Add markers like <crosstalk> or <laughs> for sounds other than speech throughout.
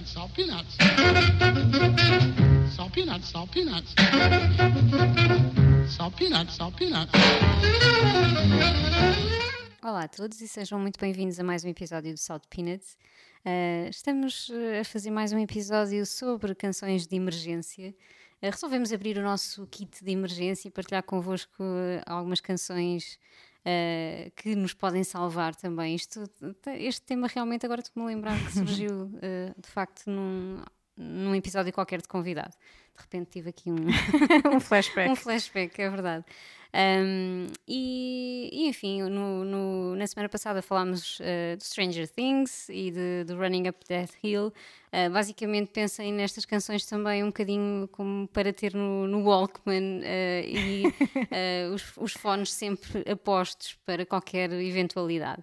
peanuts, peanuts. Salt peanuts, salt peanuts. Salt peanuts, salt peanuts. Olá a todos e sejam muito bem-vindos a mais um episódio do Salt Peanuts. Uh, estamos a fazer mais um episódio sobre canções de emergência. Uh, resolvemos abrir o nosso kit de emergência e partilhar convosco algumas canções uh, que nos podem salvar também. Isto, este tema realmente, agora estou-me a lembrar que surgiu uh, <laughs> de facto num, num episódio qualquer de convidado. De repente tive aqui um, <laughs> um flashback. <laughs> um flashback, é verdade. Um, e, e, enfim, no, no, na semana passada falámos uh, de Stranger Things e de, de Running Up Death Hill. Uh, basicamente pensem nestas canções também um bocadinho como para ter no, no Walkman uh, e <laughs> os, os fones sempre apostos para qualquer eventualidade.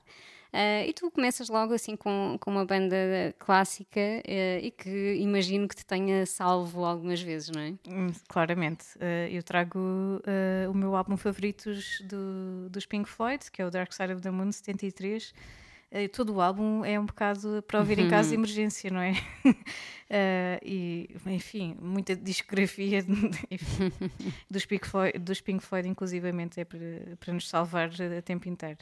Uh, e tu começas logo assim com, com uma banda clássica uh, e que imagino que te tenha salvo algumas vezes, não é? Hum, claramente. Uh, eu trago o meu álbum favorito do, dos Pink Floyd, que é o Dark Side of the Moon 73. Uh, todo o álbum é um bocado para ouvir em <laughs> caso de uhum. emergência, não é? <laughs> E, enfim, muita discografia <laughs> dos, Pink Floyd, dos Pink Floyd, inclusivamente, é para, para nos salvar a tempo inteiro.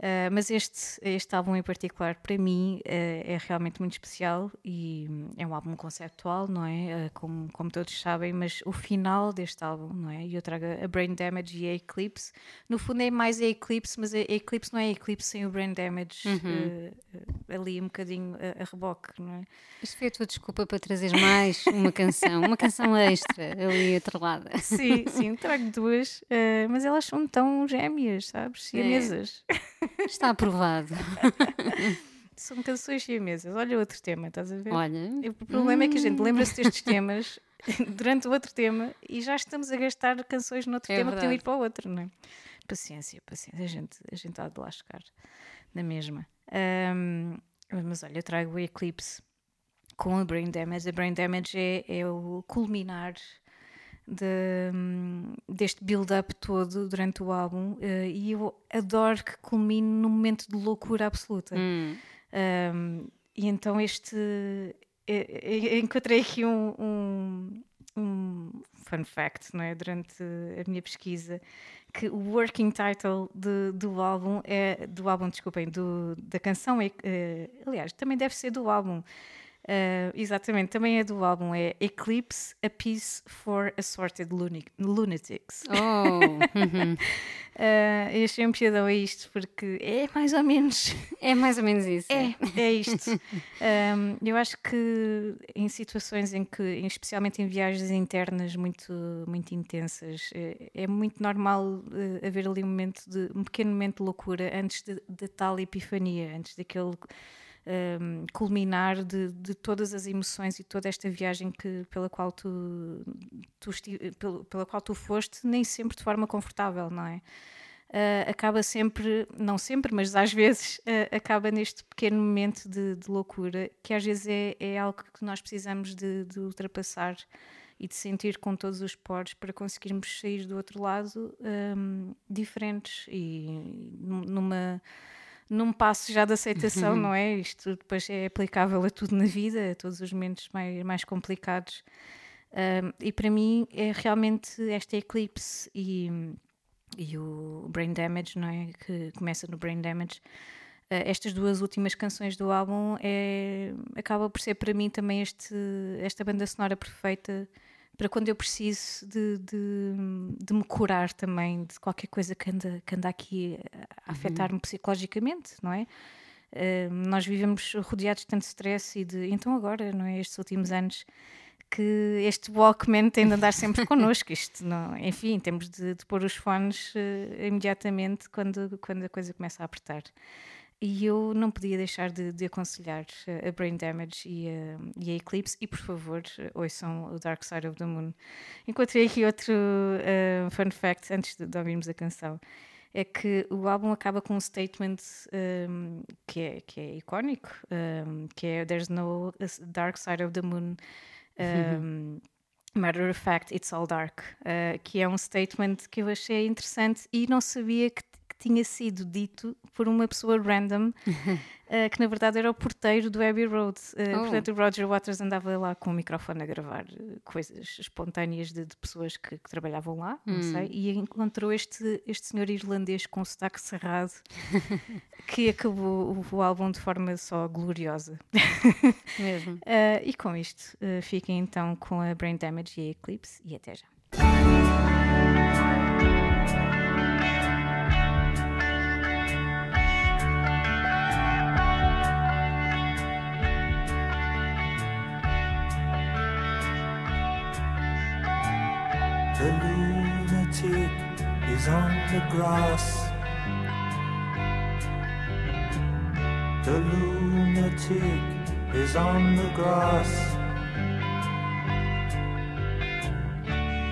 Uh, mas este, este álbum em particular, para mim, uh, é realmente muito especial e é um álbum conceptual, não é? Uh, como, como todos sabem, mas o final deste álbum, não é? E eu trago a Brain Damage e a Eclipse. No fundo é mais a Eclipse, mas a Eclipse não é a Eclipse sem o Brain Damage uhum. ali um bocadinho a, a, reboque, não é? Isto foi a tua desculpa para trazer mais uma canção, uma canção extra ali atrelada. Sim, sim, trago duas, mas elas são tão gêmeas, sabes? Siamesas. É. Está aprovado. <laughs> São canções siamesas. Olha outro tema, estás a ver? Olha. O problema hum. é que a gente lembra-se destes <laughs> temas <laughs> durante o outro tema e já estamos a gastar canções no outro é tema verdade. que tem ir para o outro, não é? Paciência, paciência. A gente, a gente há de lá chegar na mesma. Um, mas olha, eu trago o Eclipse com a Brain Damage. A Brain Damage é, é o culminar de, deste build-up todo durante o álbum uh, e eu adoro que culmine num momento de loucura absoluta. Hum. Um, e então este. encontrei aqui um, um, um, fun fact não é? durante a minha pesquisa que o working title de, do álbum é do álbum, desculpem, do, da canção é, uh, aliás, também deve ser do álbum Uh, exatamente, também é do álbum, é Eclipse, A Piece for Assorted Lunatics. Oh! uh, <laughs> eu achei um piadão a isto porque é mais ou menos. É mais ou menos isso. É, é isto. um, eu acho que em situações em que, especialmente em viagens internas muito, muito intensas, é, é muito normal uh, haver ali um momento de um pequeno momento de loucura antes de, de tal epifania, antes daquele um, culminar de, de, todas as emoções e toda esta viagem que, pela, qual tu, tu pela, qual tu foste, nem sempre de forma confortável, não é? Uh, acaba sempre, não sempre, mas às vezes uh, acaba neste pequeno momento de, de, loucura, que às vezes é, é algo que nós precisamos de, de, ultrapassar e de sentir com todos os poros para conseguirmos sair do outro lado um, diferentes e numa num passo já de aceitação, uhum. não é? Isto depois é aplicável a tudo na vida, a todos os momentos mais, mais complicados. Um, e para mim é realmente esta eclipse e, e o Brain Damage, não é? Que começa no Brain Damage. Uh, estas duas últimas canções do álbum é, acaba por ser para mim também este, esta banda sonora perfeita para quando eu preciso de, de, de, me curar também de qualquer coisa que anda, que anda aqui a afetar-me uhum. psicologicamente, não é? Uh, nós vivemos rodeados de tanto stress e de. Então, agora, não é? Estes últimos anos que este Walkman tem de andar sempre connosco. Isto, não, enfim, temos de, de pôr os fones uh, imediatamente quando, quando a coisa começa a apertar e eu não podia deixar de, de aconselhar eh, a Brain Damage e a, e a, Eclipse, e por favor, ouçam o Dark Side of the Moon. Encontrei aqui outro uh, fun fact antes de, de, ouvirmos a canção. É que o álbum acaba com um statement um, que, é, que é icónico, um, que é There's no dark side of the moon. Um, Matter of fact, it's all dark. Uh, que é um statement que eu achei interessante e não sabia que tinha sido dito por uma pessoa random, uh, <laughs> que na verdade era o porteiro do Abbey Road. Uh, oh. Portanto, o Roger Waters andava lá com o microfone a gravar coisas espontâneas de, de pessoas que, que, trabalhavam lá, hum. não sei, e encontrou este, este senhor irlandês com o sotaque cerrado <laughs> que acabou o, o, álbum de forma só gloriosa. Mesmo. <laughs> e com isto, fiquem então com a Brain Damage e a Eclipse e até já. Is on the grass. The lunatic is on the grass.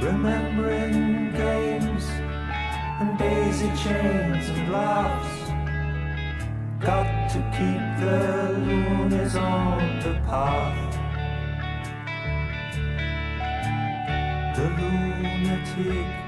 Remembering games and daisy chains and laughs. Got to keep the loonies on the path. The lunatic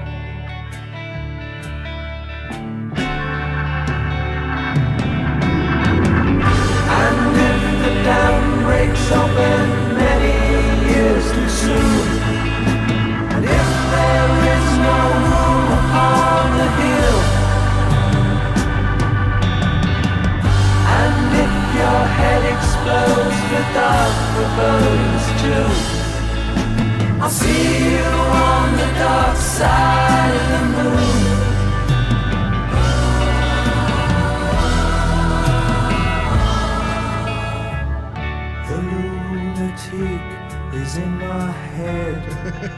Breaks open many years too soon. And if there is no room upon the hill, and if your head explodes with dark forebodings too, I'll see you on the dark side of the moon.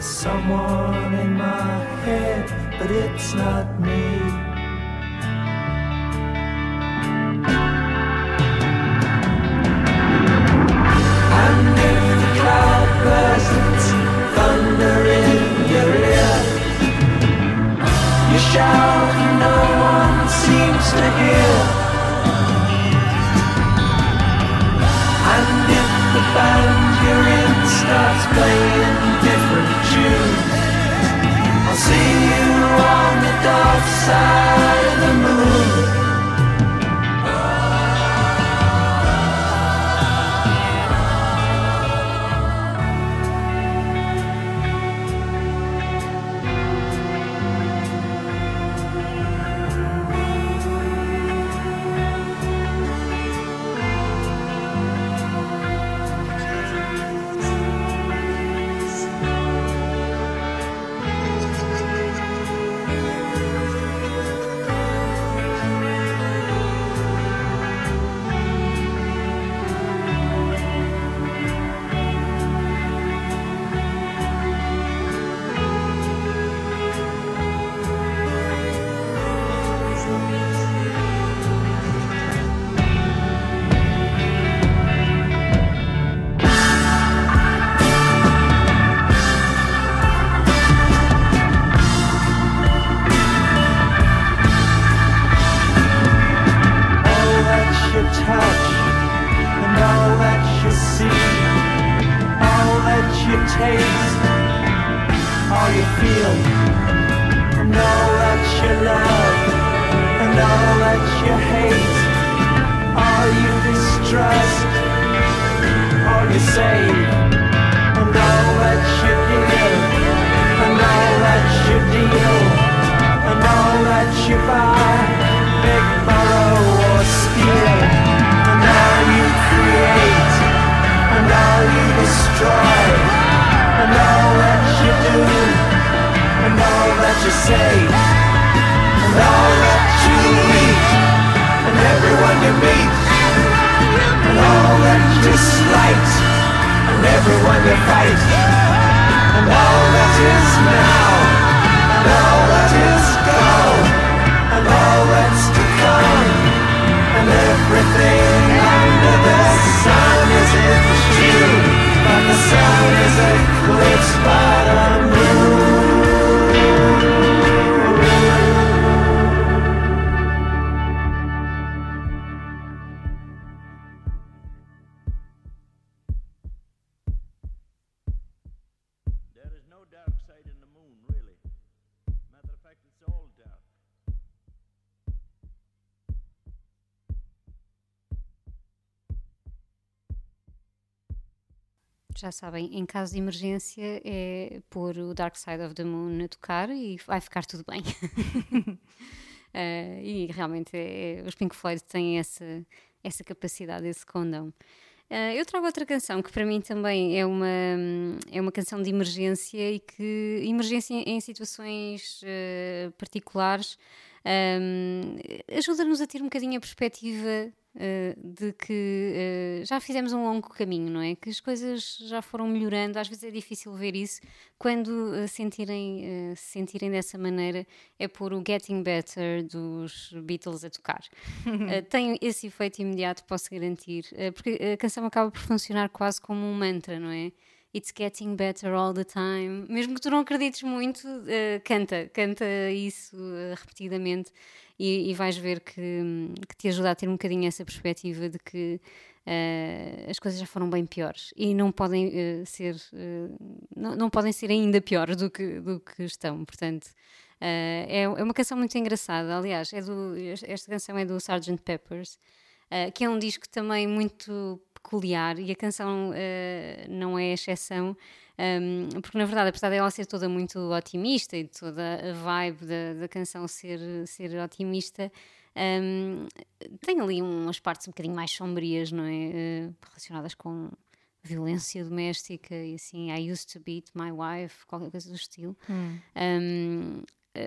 There's someone in my head, but it's not me. And if the cloud bursts, thunder in your ear, you shout, no one seems to hear. Side everyone fight, and all that is now, and all that is gone, and all that's to come, and everything under the sun is in June, but the sun is Já sabem, em caso de emergência é pôr o Dark Side of the Moon a tocar e vai ficar tudo bem. <laughs> <laughs> Eh, e realmente é- os Pink Floyd têm essa, essa capacidade, esse condão. Eh, eu trago outra canção que para mim também é uma, é uma canção de emergência e que emergência em, em situações eh, particulares ehm, ajuda-nos a ter um bocadinho a perspectiva de que eh, já fizemos um longo caminho, não é? Que as coisas já foram melhorando, às vezes é difícil ver isso quando eh, sentirem, eh, se sentirem dessa maneira, é pôr o Getting Better dos Beatles a tocar. <laughs> Eh, tem esse efeito imediato, posso garantir, eh, porque a canção acaba por funcionar quase como um mantra, não é? It's getting better all the time. Mesmo que tu não acredites muito, eh, canta, canta isso eh, repetidamente e, e vais ver que, que te ajuda a ter um bocadinho essa perspectiva de que eh, as coisas já foram bem piores e não podem ser não, não podem ser ainda piores do que, do que estão. Portanto, é, é uma canção muito engraçada. Aliás, é do, esta canção é do Sgt. Peppers, eh, que é um disco também muito peculiar e a canção eh, não é exceção. Um, porque na verdade, apesar dela ser toda muito otimista e toda a vibe da, da canção ser, ser otimista, um, tem ali umas partes um bocadinho mais sombrias, não é? Eh, relacionadas com violência doméstica e assim, I used to beat my wife, qualquer coisa do estilo. Um, eh,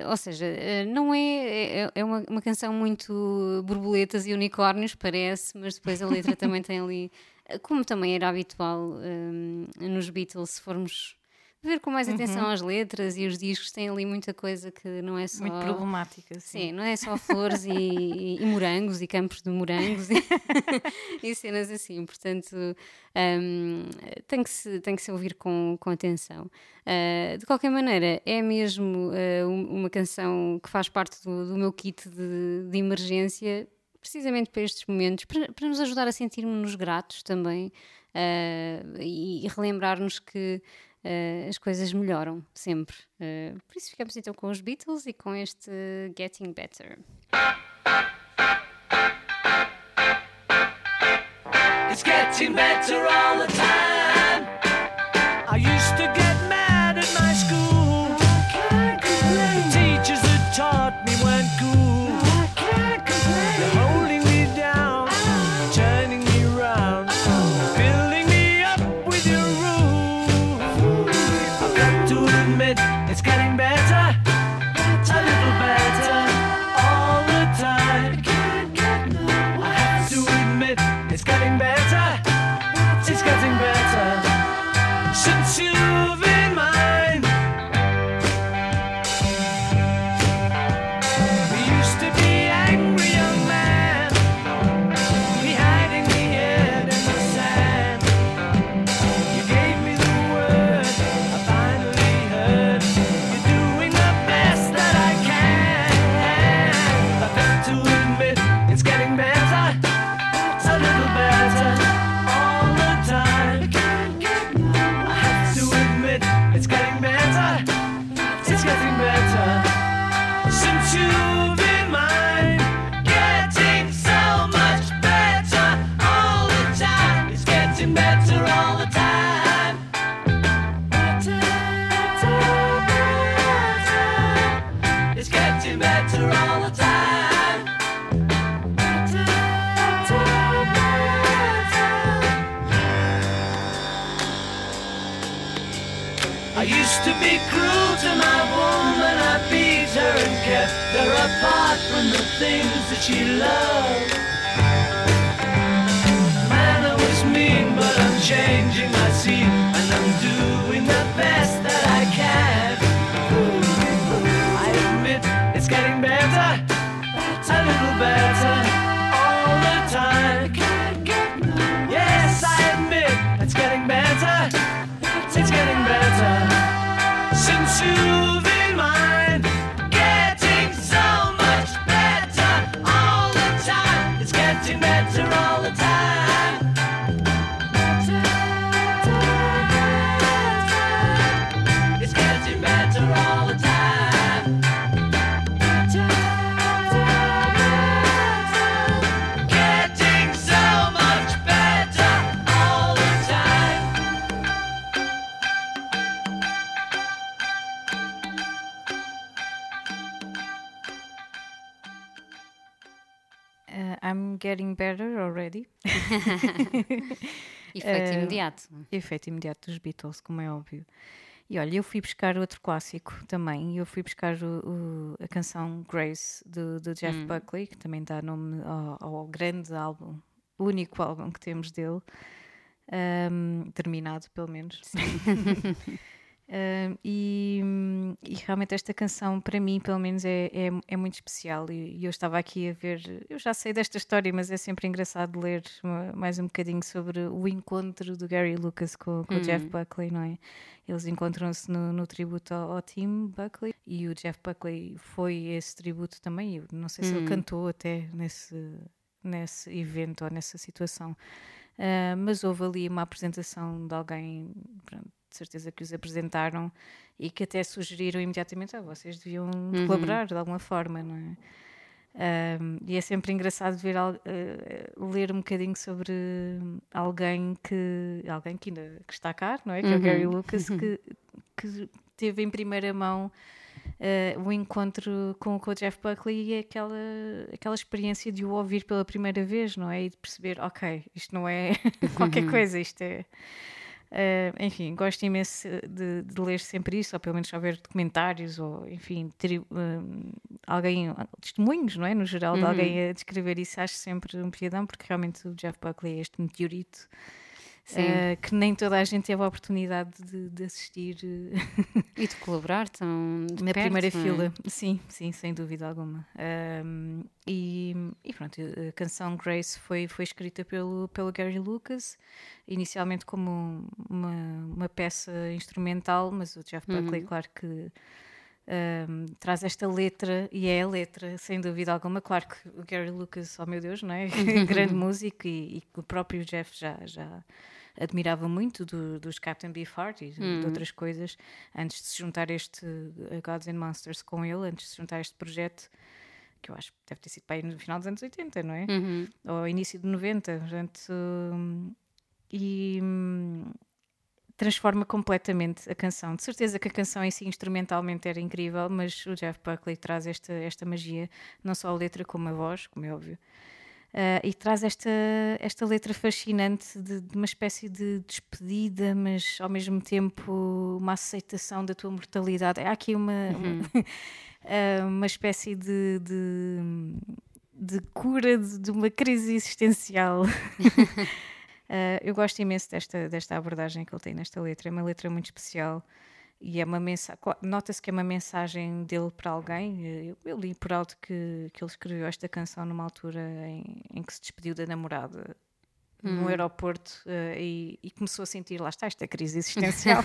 ou seja, eh, não é, é, é uma, uma canção muito borboletas e unicórnios, parece, mas depois a letra também tem ali, eh, como também era habitual um, nos Beatles, se formos ver com mais atenção as letras e os discos, tem ali muita coisa que não é só. Muito problemática. Sim, não é só flores e, e- e morangos e campos de morangos e, <laughs> e cenas assim. Portanto, hum, tem, que se, tem que se ouvir com, com atenção. Uh, de qualquer maneira, é mesmo uh, um- uma canção que faz parte do, do meu kit de, de emergência, precisamente para estes momentos, para, para nos ajudar a sentirmos-nos gratos também uh, e, e relembrar-nos que. Uh, as coisas melhoram sempre. Uh, por isso ficamos então com os Beatles e com este Getting Better. It's getting better all the time. I used to get already. <laughs> Efeito Eh, imediato. Efeito imediato dos Beatles, como é óbvio. E olha, eu fui buscar outro clássico também. Eu fui buscar o- o- a canção Grace do, do Jeff Buckley, que também dá nome ao, ao grande álbum, o único álbum que temos dele, ahm, terminado pelo menos. <laughs> Ahm, e, e realmente esta canção, para mim, pelo menos, é, é, é muito especial. E, e eu estava aqui a ver, eu já sei desta história, mas é sempre engraçado ler mais um bocadinho sobre o encontro do Gary Lucas com, com o Jeff Buckley, não é? Eles encontram-se no, no tributo ao, ao Tim Buckley e o Jeff Buckley foi esse tributo também. Eu não sei se ele cantou até nesse, nesse evento ou nessa situação. Ah, mas houve ali uma apresentação de alguém, pronto, de certeza que os apresentaram e que até sugeriram imediatamente: ah, vocês deviam colaborar de alguma forma, não é? Um, e é sempre engraçado ver eh, ler um bocadinho sobre alguém que alguém que ainda que está cá, não é? Que é o Gary Lucas, que, <laughs> que teve em primeira mão eh, o encontro com, com o Jeff Buckley e aquela, aquela experiência de o ouvir pela primeira vez, não é? E de perceber, ok, isto não é <laughs> qualquer coisa, isto é. Uh, enfim, gosto imenso de, de ler sempre isso, ou pelo menos só ver documentários, ou enfim, ter um, alguém, testemunhos, não é? No geral, de alguém a descrever isso, acho sempre um piadão, porque realmente o Jeff Buckley é este meteorito. Uh, que nem toda a gente teve a oportunidade de, de assistir uh, <laughs> E de colaborar tão de na perto, primeira é? fila. Sim, sim, sem dúvida alguma. Um, e, e pronto, a canção Grace foi, foi escrita pelo, pelo Gary Lucas, inicialmente como uma, uma peça instrumental, mas o Jeff Buckley, claro que um, traz esta letra, e é a letra, sem dúvida alguma. Claro que o Gary Lucas, oh meu Deus, não é? <laughs> <laughs> Grande músico, e, e o próprio Jeff já. já admirava muito do, dos Captain Beefheart e de, de outras coisas antes de se juntar este Gods and Monsters com ele, antes de se juntar a este projeto que eu acho que deve ter sido para aí no final dos anos 80, não é? Uhum. Ou início de 90, portanto, hum, e hum, transforma completamente a canção. De certeza que a canção em si instrumentalmente era incrível, mas o Jeff Buckley traz esta, esta magia, não só a letra como a voz, como é óbvio. Uh, e traz esta, esta letra fascinante de, de uma espécie de despedida, mas ao mesmo tempo uma aceitação da tua mortalidade. Há aqui uma, uma, uh, <laughs> uma espécie de, de, de cura de, de uma crise existencial. <laughs> Uh, eu gosto imenso desta, desta abordagem que ele tem nesta letra. É uma letra muito especial e é uma mensagem. Nota-se que é uma mensagem dele para alguém. Eu, eu li por alto que, que ele escreveu esta canção numa altura em, em que se despediu da namorada no aeroporto uh, e, e, começou a sentir, lá está, esta crise existencial.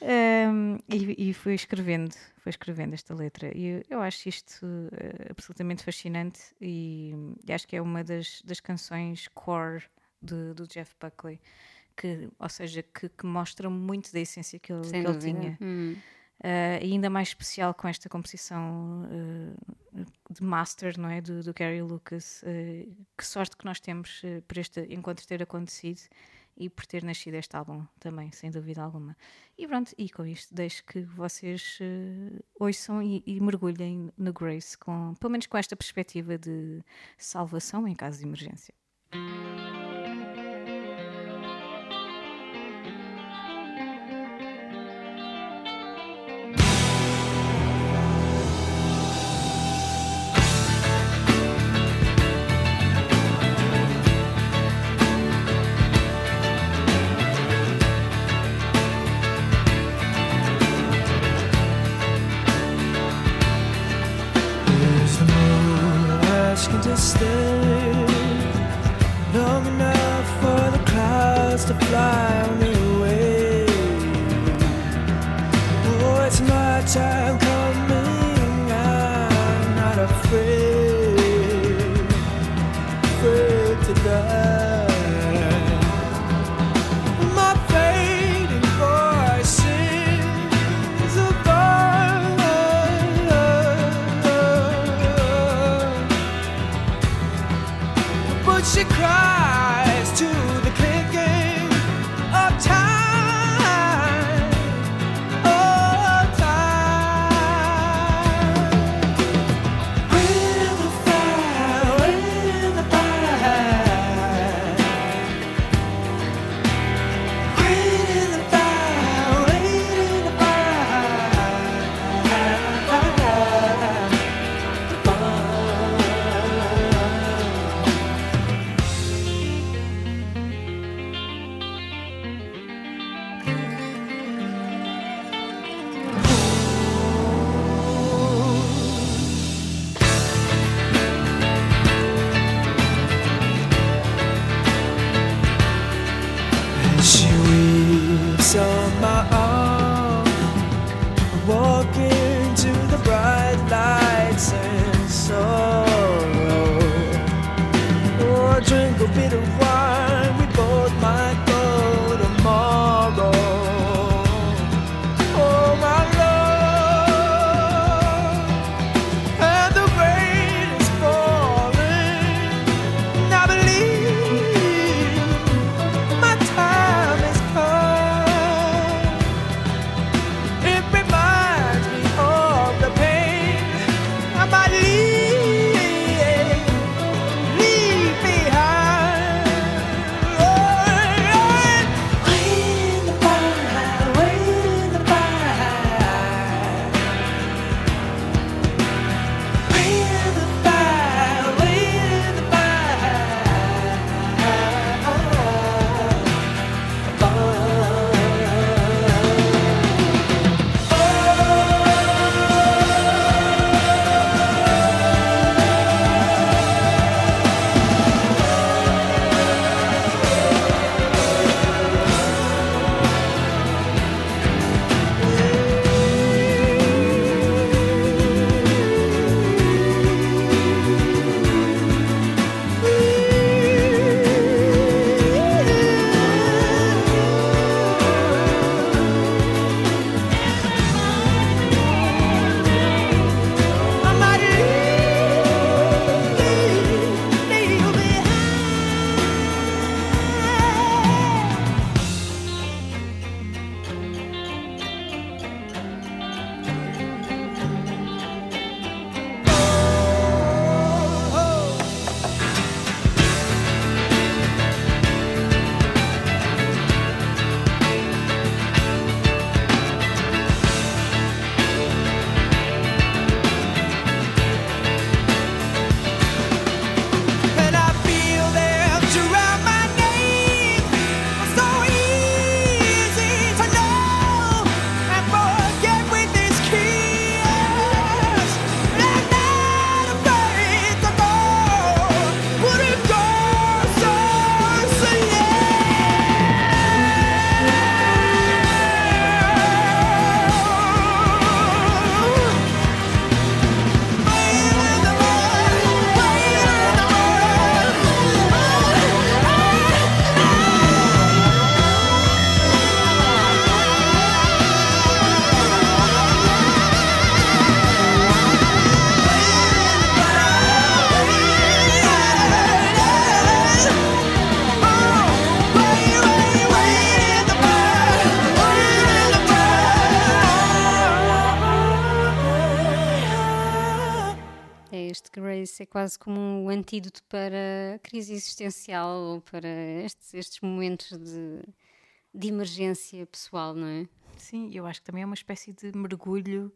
um, <laughs> e, e foi escrevendo, foi escrevendo esta letra. E eu, eu acho isto uh, absolutamente fascinante e, e, acho que é uma das, das canções core de, do Jeff Buckley. Que, ou seja, que, que mostra muito da essência que ele, que ele tinha. Hum. Uh, e ainda mais especial com esta composição uh, de master, não é? Do, do Gary Lucas. Uh, que sorte que nós temos por este encontro ter acontecido e por ter nascido este álbum também, sem dúvida alguma. E pronto, e com isto deixo que vocês ouçam e, e, mergulhem no Grace, com, pelo menos com esta perspectiva de salvação em caso de emergência. afraid. Bit of quase como um antídoto para a crise existencial ou para estes, estes momentos de, de emergência pessoal, não é? Sim, eu acho que também é uma espécie de mergulho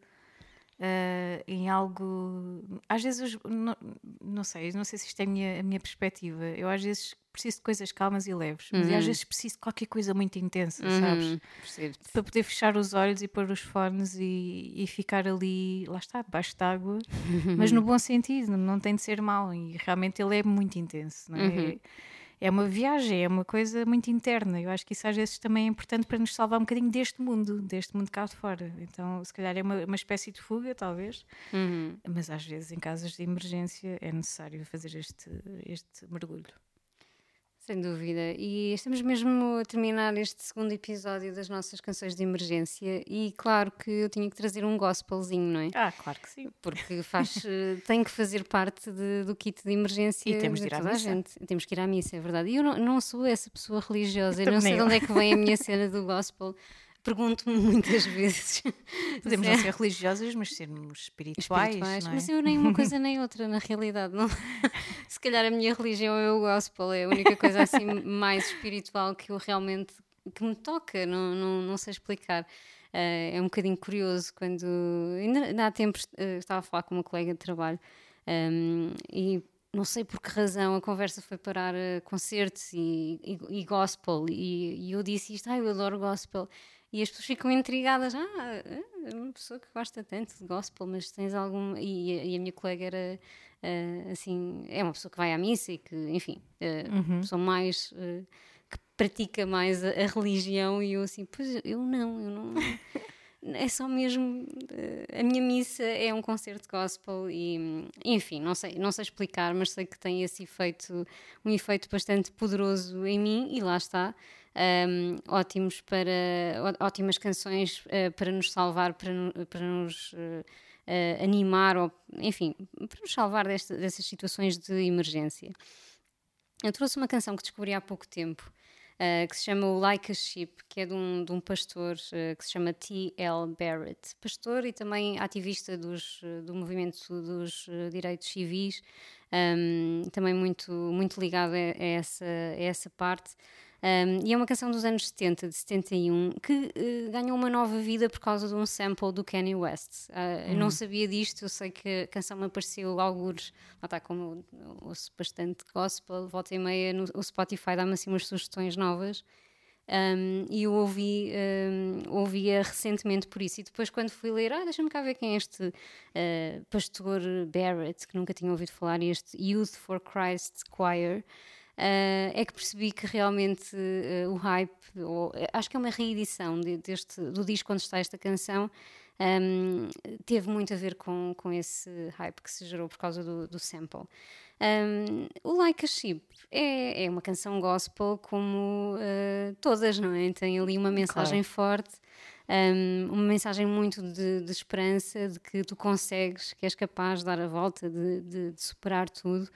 ah, em algo. Às vezes, não, não sei, não sei se isto é a minha, a minha perspectiva. Eu às vezes preciso de coisas calmas e leves, mas eu às vezes preciso de qualquer coisa muito intensa, sabes? Uhum, percebo-te. Para poder fechar os olhos e pôr os fones e, e ficar ali, lá está, debaixo d'água, <laughs> mas no bom sentido, não tem de ser mau. E realmente ele é muito intenso, não é? Uhum. É uma viagem, é uma coisa muito interna. Eu acho que isso às vezes também é importante para nos salvar um bocadinho deste mundo, deste mundo cá de fora. Então, se calhar é uma, uma espécie de fuga, talvez, Uhum. mas às vezes em casos de emergência é necessário fazer este, este mergulho. Sem dúvida. E estamos mesmo a terminar este segundo episódio das nossas canções de emergência. E claro que eu tinha que trazer um gospelzinho, não é? Ah, claro que sim. Porque faz, <laughs> eh, tem que fazer parte de- do kit de emergência E temos de ir à missa. gente. Temos que ir à missa, é verdade. E eu não, não sou essa pessoa religiosa, eu não sei de onde é que vem a minha cena do gospel. Pergunto-me <laughs> muitas vezes. Podemos é não ser religiosas, mas sermos espirituais. espirituais, não é? mas eu nem uma coisa nem outra, na realidade. Não. <laughs> Se calhar a minha religião é o gospel, é a única coisa assim mais espiritual que eu realmente que me toca, não, não, não sei explicar. Eh, é um bocadinho curioso quando ainda, há tempos eh, estava a falar com uma colega de trabalho ehm, e não sei por que razão a conversa foi parar a concertos e, e- e gospel e, e eu disse isto, ah, eu adoro gospel e as pessoas ficam intrigadas, ah, é uma pessoa que gosta tanto de gospel, mas tens algum e, a- e a minha colega era eh, assim, é uma pessoa que vai à missa e que, enfim, eh, pessoa mais eh, que pratica mais a, a religião e eu assim, pois eu não, eu não é só mesmo. eh, a minha missa é um concerto gospel e, enfim, não sei, não sei explicar, mas sei que tem esse efeito, um efeito bastante poderoso em mim e lá está. Um, ótimos para, ótimas canções eh, para nos salvar, para, para nos eh, animar, ou, enfim, para nos salvar desta- dessas situações de emergência. Eu trouxe uma canção que descobri há pouco tempo, eh, que se chama o Like a Sheep, que é de um, de um pastor eh, que se chama T.L. Barrett. Pastor e também ativista dos, do movimento dos direitos civis, um, também muito, muito ligado a, a essa, a essa parte. Um, e é uma canção dos anos 70, de 71, que eh, ganhou uma nova vida por causa de um sample do Kanye West. Ah, Eu não sabia disto, eu sei que a canção me apareceu algures, lá está como eu ouço bastante gospel, volta e meia, no, o Spotify dá-me assim umas sugestões novas. Um, e eu ouvi, um, ouvia recentemente por isso. E depois, quando fui ler, ah, deixa-me cá ver quem é este uh, pastor Barrett, que nunca tinha ouvido falar, este Youth for Christ Choir. Uh, é que percebi que realmente uh, o hype, ou, acho que é uma reedição de- deste, do disco onde está esta canção, um, teve muito a ver com, com esse hype que se gerou por causa do, do sample. Um, o Like a Sheep é, é uma canção gospel como uh, todas, não é? Tem ali uma mensagem forte, um, uma mensagem muito de, de esperança, de que tu consegues, que és capaz de dar a volta, de, de- de superar tudo.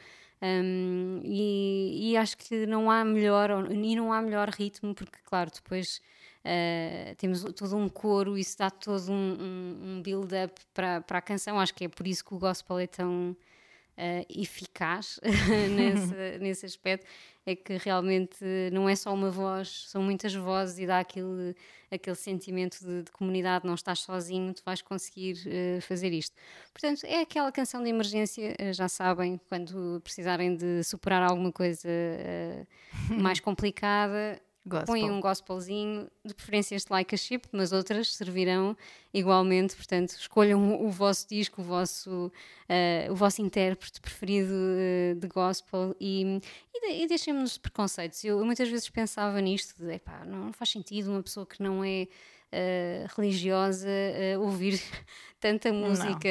Um, e, e acho que não há melhor e não há melhor ritmo porque claro depois uh, temos todo um coro isso dá todo um, um- um build-up para, para a canção. Acho que é por isso que o gospel é tão uh, eficaz <laughs> nesse, <laughs> nesse aspecto é que realmente não é só uma voz, são muitas vozes e dá aquele, aquele sentimento de, de comunidade, não estás sozinho, tu vais conseguir uh, fazer isto. Portanto, é aquela canção de emergência, uh, já sabem, quando precisarem de superar alguma coisa mais <laughs> complicada, Gospel. põem um gospelzinho, de preferência este Like a Ship, mas outras servirão igualmente, portanto, escolham o, vosso disco, o vosso, eh, o vosso intérprete preferido eh, de gospel e, e, de- e deixem-me nos preconceitos. Eu, muitas vezes pensava nisto, de, epá, não faz sentido uma pessoa que não é eh, religiosa eh, ouvir <laughs> tanta música.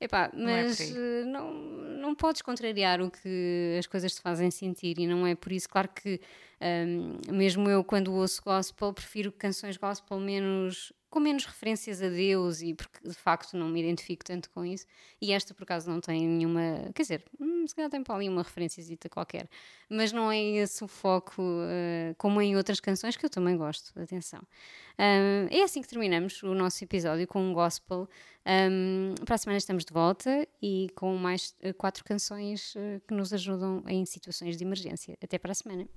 Epá, é por mas aí. eh, não, não podes contrariar o que as coisas te fazem sentir e não é por isso, claro que hum, mesmo eu quando ouço gospel prefiro canções gospel menos com menos referências a Deus e porque de facto não me identifico tanto com isso e esta por acaso não tem nenhuma quer dizer, hum, se calhar tem para ali uma referenciazita qualquer mas não é esse o foco eh, como em outras canções que eu também gosto, atenção Hum, é assim que terminamos o nosso episódio com um gospel Hum, para a semana estamos de volta e com mais eh, quatro canções eh, que nos ajudam em situações de emergência. Até para a semana.